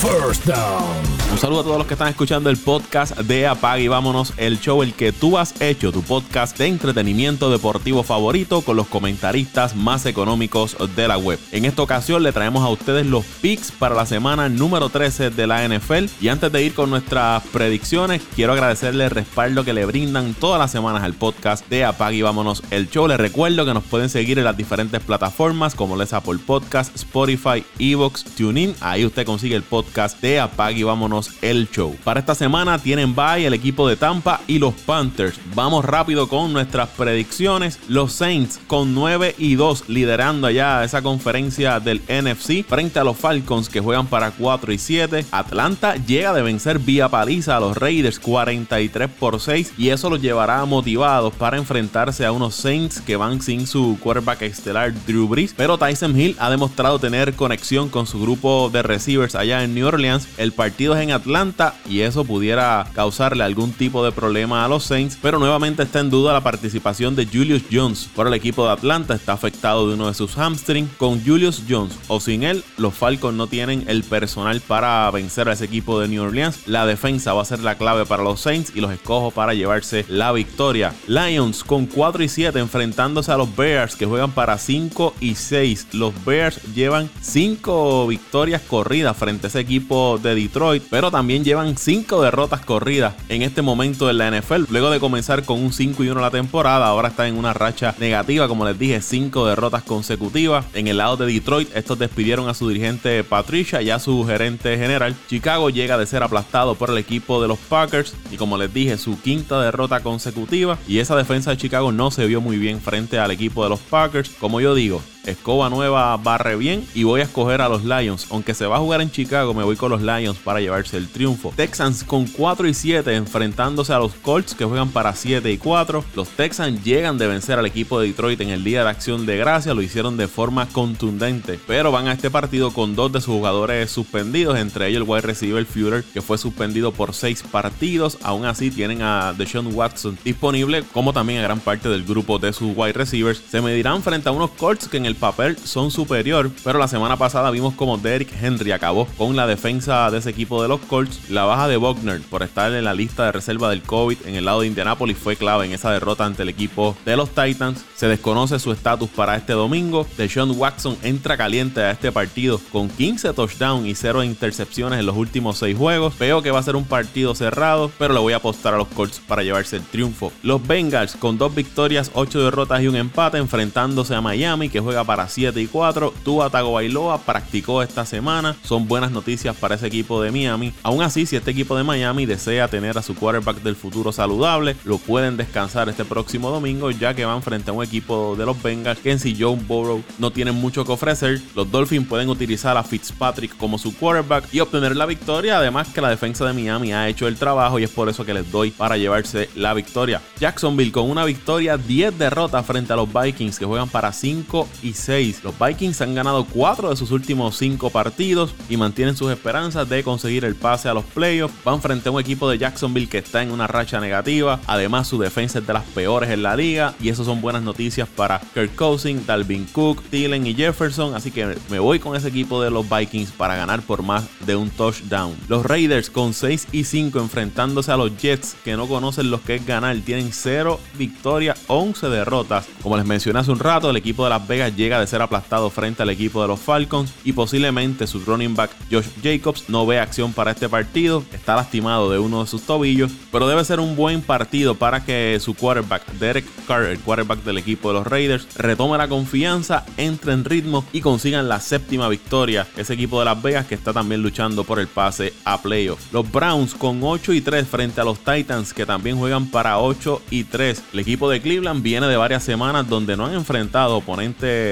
First Down. Un saludo a todos los que están escuchando el podcast de Apag y vámonos, el show el que tú has hecho, tu podcast de entretenimiento deportivo favorito con los comentaristas más económicos de la web. En esta ocasión le traemos a ustedes los picks para la semana número 13 de la NFL y antes de ir con nuestras predicciones, quiero agradecerle el respaldo que le brindan todas las semanas al podcast de Apag y vámonos, el show. Les recuerdo que nos pueden seguir en las diferentes plataformas como les Apple Podcast, Spotify, Evox, TuneIn. Ahí usted consigue el podcast de Apag y vámonos el show. Para esta semana tienen bye el equipo de Tampa y los Panthers. Vamos rápido con nuestras predicciones. Los Saints con 9 y 2 liderando allá esa conferencia del NFC frente a los Falcons que juegan para 4 y 7. Atlanta llega de vencer vía paliza a los Raiders 43 por 6 y eso los llevará motivados para enfrentarse a unos Saints que van sin su quarterback estelar Drew Brees. Pero Tyson Hill ha demostrado tener conexión con su grupo de receivers allá en New Orleans. El partido es en Atlanta y eso pudiera causarle algún tipo de problema a los Saints, pero nuevamente está en duda la participación de Julius Jones por el equipo de Atlanta, está afectado de uno de sus hamstrings. Con Julius Jones o sin él, los Falcons no tienen el personal para vencer a ese equipo de New Orleans. La defensa va a ser la clave para los Saints y los escojo para llevarse la victoria. Lions con 4 y 7 enfrentándose a los Bears que juegan para 5 y 6. Los Bears llevan 5 victorias corridas frente a ese equipo de Detroit, pero también llevan 5 derrotas corridas en este momento en la NFL. Luego de comenzar con un 5 y 1 la temporada, ahora están en una racha negativa, como les dije, 5 derrotas consecutivas. En el lado de Detroit, estos despidieron a su dirigente Patricia y a su gerente general. Chicago llega de ser aplastado por el equipo de los Packers y como les dije, su quinta derrota consecutiva. Y esa defensa de Chicago no se vio muy bien frente al equipo de los Packers. Como yo digo, Escoba nueva barre bien y voy a escoger a los Lions. Aunque se va a jugar en Chicago, me voy con los Lions para llevarse el triunfo. Texans con 4 y 7 enfrentándose a los Colts que juegan para 7 y 4. Los Texans llegan de vencer al equipo de Detroit en el día de acción de gracia, lo hicieron de forma contundente, pero van a este partido con dos de sus jugadores suspendidos, entre ellos el wide receiver Führer que fue suspendido por 6 partidos. Aún así tienen a Deshaun Watson disponible, como también a gran parte del grupo de sus wide receivers. Se medirán frente a unos Colts que en el papel son superior, pero la semana pasada vimos como Derrick Henry acabó con la defensa de ese equipo de los Colts. La baja de Buckner por estar en la lista de reserva del COVID en el lado de Indianapolis fue clave en esa derrota ante el equipo de los Titans. Se desconoce su estatus para este domingo. Deshaun Watson entra caliente a este partido con 15 touchdowns y 0 intercepciones en los últimos 6 juegos. Veo que va a ser un partido cerrado, pero le voy a apostar a los Colts para llevarse el triunfo. Los Bengals con dos victorias, 8 derrotas y un empate enfrentándose a Miami que juega para 7 y 4. Tua Tagovailoa practicó esta semana. Son buenas noticias para ese equipo de Miami. Aún así, si este equipo de Miami desea tener a su quarterback del futuro saludable, lo pueden descansar este próximo domingo, ya que van frente a un equipo de los Bengals que en sí Joe Burrow no tienen mucho que ofrecer. Los Dolphins pueden utilizar a Fitzpatrick como su quarterback y obtener la victoria. Además, que la defensa de Miami ha hecho el trabajo y es por eso que les doy para llevarse la victoria. Jacksonville con una victoria, 10 derrotas frente a los Vikings que juegan para 5 y 6. Los Vikings han ganado 4 de sus últimos 5 partidos y mantienen sus esperanzas de conseguir el pase a los playoffs. Van frente a un equipo de Jacksonville que está en una racha negativa. Además, su defensa es de las peores en la liga y eso son buenas noticias para Kirk Cousins, Dalvin Cook, Thielen y Jefferson. Así que me voy con ese equipo de los Vikings para ganar por más de un touchdown. Los Raiders con 6 y 5 enfrentándose a los Jets que no conocen lo que es ganar. Tienen 0 victorias, 11 derrotas. Como les mencioné hace un rato, el equipo de Las Vegas llega de ser aplastado frente al equipo de los Falcons y posiblemente su running back Josh Jacobs no ve acción para este partido. Está lastimado de uno de sus tobillos, pero debe ser un buen partido para que su quarterback Derek Carr, el quarterback del equipo de los Raiders, retome la confianza, entre en ritmo y consigan la séptima victoria. Ese equipo de Las Vegas que está también luchando por el pase a playoff. Los Browns con 8 y 3 frente a los Titans que también juegan para 8 y 3. El equipo de Cleveland viene de varias semanas donde no han enfrentado oponentes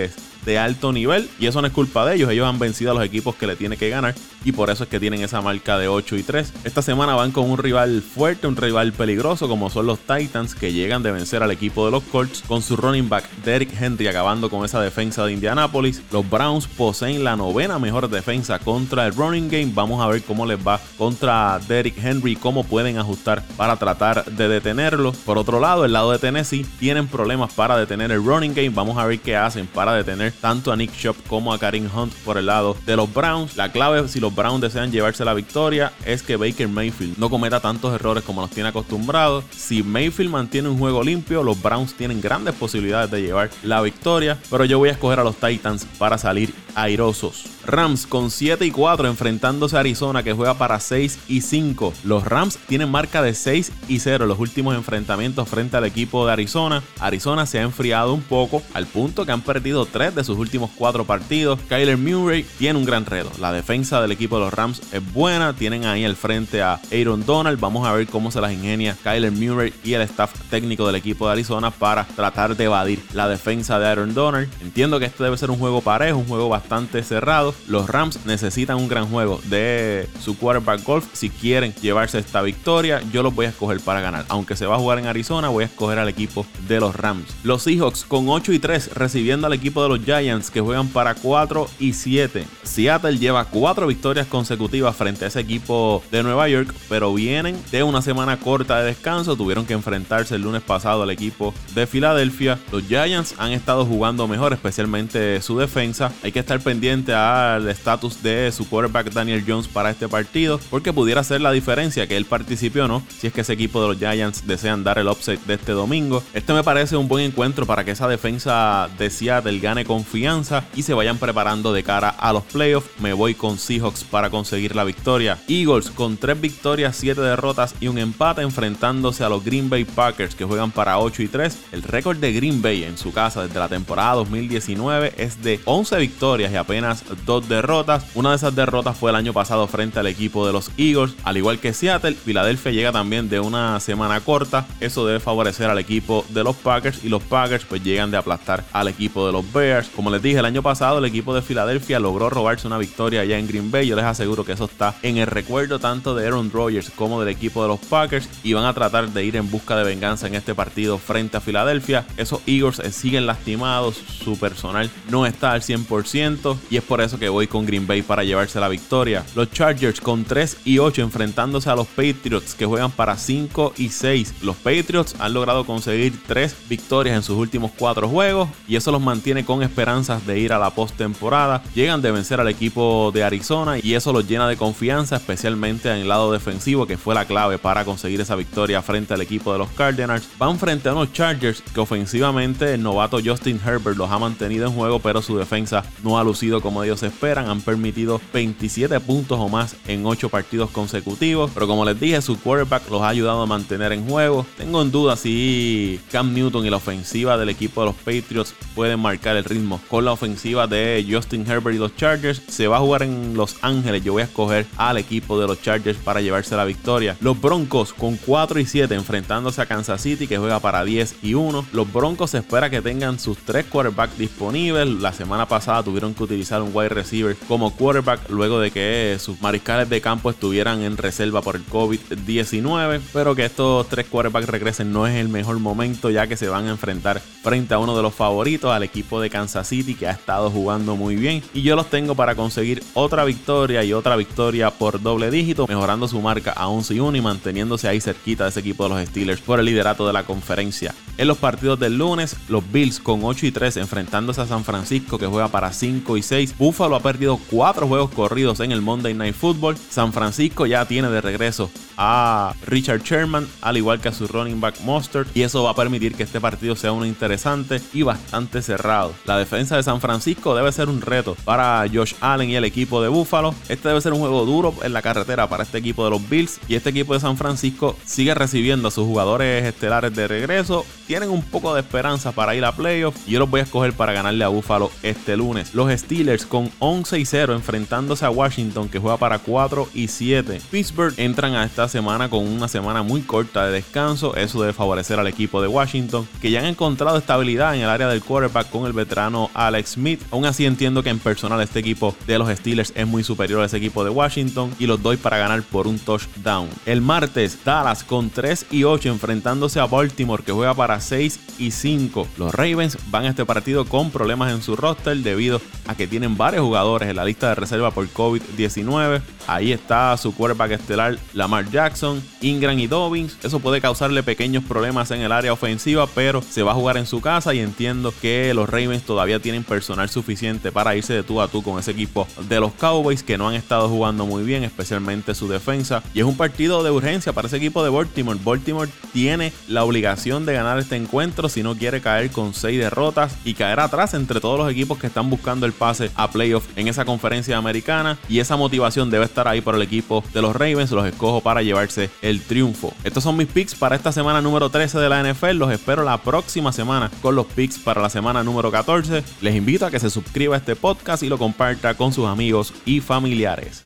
de alto nivel y eso no es culpa de ellos, ellos han vencido a los equipos que le tiene que ganar y por eso es que tienen esa marca de 8 y 3. Esta semana van con un rival fuerte, un rival peligroso como son los Titans que llegan de vencer al equipo de los Colts con su running back Derrick Henry acabando con esa defensa de Indianapolis. Los Browns poseen la novena mejor defensa contra el running game. Vamos a ver cómo les va contra Derrick Henry, cómo pueden ajustar para tratar de detenerlo. Por otro lado, el lado de Tennessee tienen problemas para detener el running game. Vamos a ver qué hacen para detener tanto a Nick Shop como a Karim Hunt por el lado de los Browns. La clave si los Browns desean llevarse la victoria es que Baker Mayfield no cometa tantos errores como los tiene acostumbrados. Si Mayfield mantiene un juego limpio, los Browns tienen grandes posibilidades de llevar la victoria, pero yo voy a escoger a los Titans para salir airosos. Rams con 7 y 4 enfrentándose a Arizona que juega para 6 y 5. Los Rams tienen marca de 6 y 0 en los últimos enfrentamientos frente al equipo de Arizona. Arizona se ha enfriado un poco al punto que han perdido 3 de sus últimos 4 partidos. Kyler Murray tiene un gran reto. La defensa del equipo de los Rams es buena. Tienen ahí al frente a Aaron Donald. Vamos a ver cómo se las ingenia Kyler Murray y el staff técnico del equipo de Arizona para tratar de evadir la defensa de Aaron Donald. Entiendo que este debe ser un juego parejo, un juego bastante cerrado. Los Rams necesitan un gran juego de su quarterback golf si quieren llevarse esta victoria. Yo los voy a escoger para ganar. Aunque se va a jugar en Arizona, voy a escoger al equipo de los Rams. Los Seahawks con 8 y 3 recibiendo al equipo de los Giants que juegan para 4 y 7. Seattle lleva 4 victorias consecutivas frente a ese equipo de Nueva York, pero vienen de una semana corta de descanso. Tuvieron que enfrentarse el lunes pasado al equipo de Filadelfia. Los Giants han estado jugando mejor, especialmente su defensa. Hay que estar pendiente al estatus de su quarterback Daniel Jones para este partido, porque pudiera ser la diferencia que él participe o no, si es que ese equipo de los Giants desean dar el upset de este domingo. Este me parece un buen encuentro para que esa defensa de Seattle gane confianza y se vayan preparando de cara a los playoffs. Me voy con Seahawks para conseguir la victoria. Eagles con 3 victorias, 7 derrotas y un empate enfrentándose a los Green Bay Packers que juegan para 8 y 3. El récord de Green Bay en su casa desde la temporada 2019 es de 11 victorias y apenas 2 derrotas. Una de esas derrotas fue el año pasado frente al equipo de los Eagles. Al igual que Seattle, Filadelfia llega también de una semana corta. Eso debe favorecer al equipo de los Packers y los Packers pues llegan de aplastar al equipo de los Bears. Como les dije, el año pasado el equipo de Filadelfia logró robarse una victoria allá en Green Bay. Yo les aseguro que eso está en el recuerdo tanto de Aaron Rodgers como del equipo de los Packers y van a tratar de ir en busca de venganza en este partido frente a Filadelfia. Esos Eagles siguen lastimados, su personal no está al 100% y es por eso que voy con Green Bay para llevarse la victoria. Los Chargers con 3 y 8 enfrentándose a los Patriots que juegan para 5 y 6. Los Patriots han logrado conseguir 3 victorias en sus últimos 4 juegos y eso los mantiene con esperanzas de ir a la postemporada. Llegan de vencer al equipo de Arizona y eso los llena de confianza, especialmente en el lado defensivo que fue la clave para conseguir esa victoria frente al equipo de los Cardinals. Van frente a unos Chargers que ofensivamente el novato Justin Herbert los ha mantenido en juego, pero su defensa no ha lucido como ellos esperan. Han permitido 27 puntos o más en 8 partidos consecutivos, pero como les dije, su quarterback los ha ayudado a mantener en juego. Tengo en duda si Cam Newton y la ofensiva del equipo de los Patriots pueden marcar el ritmo con la ofensiva de Justin Herbert y los Chargers. Se va a jugar en Los Ángeles. Yo voy a escoger al equipo de los Chargers para llevarse la victoria. Los Broncos con 4 y 7 enfrentándose a Kansas City que juega para 10 y 1. Los Broncos se espera que tengan sus tres quarterbacks disponibles. La semana pasada tuvieron que utilizar un wide receiver como quarterback luego de que sus mariscales de campo estuvieran en reserva por el COVID-19. Pero que estos tres quarterbacks regresen no es el mejor momento ya que se van a enfrentar frente a uno de los favoritos, al equipo de Kansas City que ha estado jugando muy bien. Y yo los tengo para conseguir otra victoria y otra victoria por doble dígito, mejorando su marca a 11 y 1 y manteniéndose ahí cerquita de ese equipo de los Steelers por el liderato de la conferencia. En los partidos del lunes, los Bills con 8 y 3 enfrentándose a San Francisco que juega para 5 y 6. Buffalo ha perdido 4 juegos corridos en el Monday Night Football. San Francisco ya tiene de regreso a Richard Sherman, al igual que a su running back Mustard, y eso va a permitir que este partido sea uno interesante y bastante cerrado. La defensa de San Francisco debe ser un reto para Josh Allen y el equipo de Buffalo. Este debe ser un juego duro en la carretera para este equipo de los Bills y este equipo de San Francisco sigue recibiendo a sus jugadores estelares de regreso. Tienen un poco de esperanza para ir a playoffs y yo los voy a escoger para ganarle a Buffalo este lunes. Steelers con 11 y 0 enfrentándose a Washington que juega para 4 y 7. Pittsburgh entran a esta semana con una semana muy corta de descanso. Eso debe favorecer al equipo de Washington, que ya han encontrado estabilidad en el área del quarterback con el veterano Alex Smith. Aún así entiendo que en personal este equipo de los Steelers es muy superior a ese equipo de Washington y los doy para ganar por un touchdown. El martes, Dallas con 3 y 8 enfrentándose a Baltimore que juega para 6 y 5. Los Ravens van a este partido con problemas en su roster debido a que tienen varios jugadores en la lista de reserva por COVID-19. Ahí está su quarterback estelar Lamar Jackson, Ingram y Dobbins. Eso puede causarle pequeños problemas en el área ofensiva, pero se va a jugar en su casa y entiendo que los Ravens todavía tienen personal suficiente para irse de tú a tú con ese equipo de los Cowboys que no han estado jugando muy bien, especialmente su defensa. Y es un partido de urgencia para ese equipo de Baltimore. Baltimore tiene la obligación de ganar este encuentro si no quiere caer con seis derrotas y caer atrás entre todos los equipos que están buscando el pase a playoff en esa conferencia americana. Y esa motivación debe estar ahí por el equipo de los Ravens. Los escojo para llevarse el triunfo. Estos son mis picks para esta semana número 13 de la NFL. Los espero la próxima semana con los picks para la semana número 14. Les invito a que se suscriba a este podcast y lo comparta con sus amigos y familiares.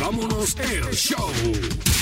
Vámonos show.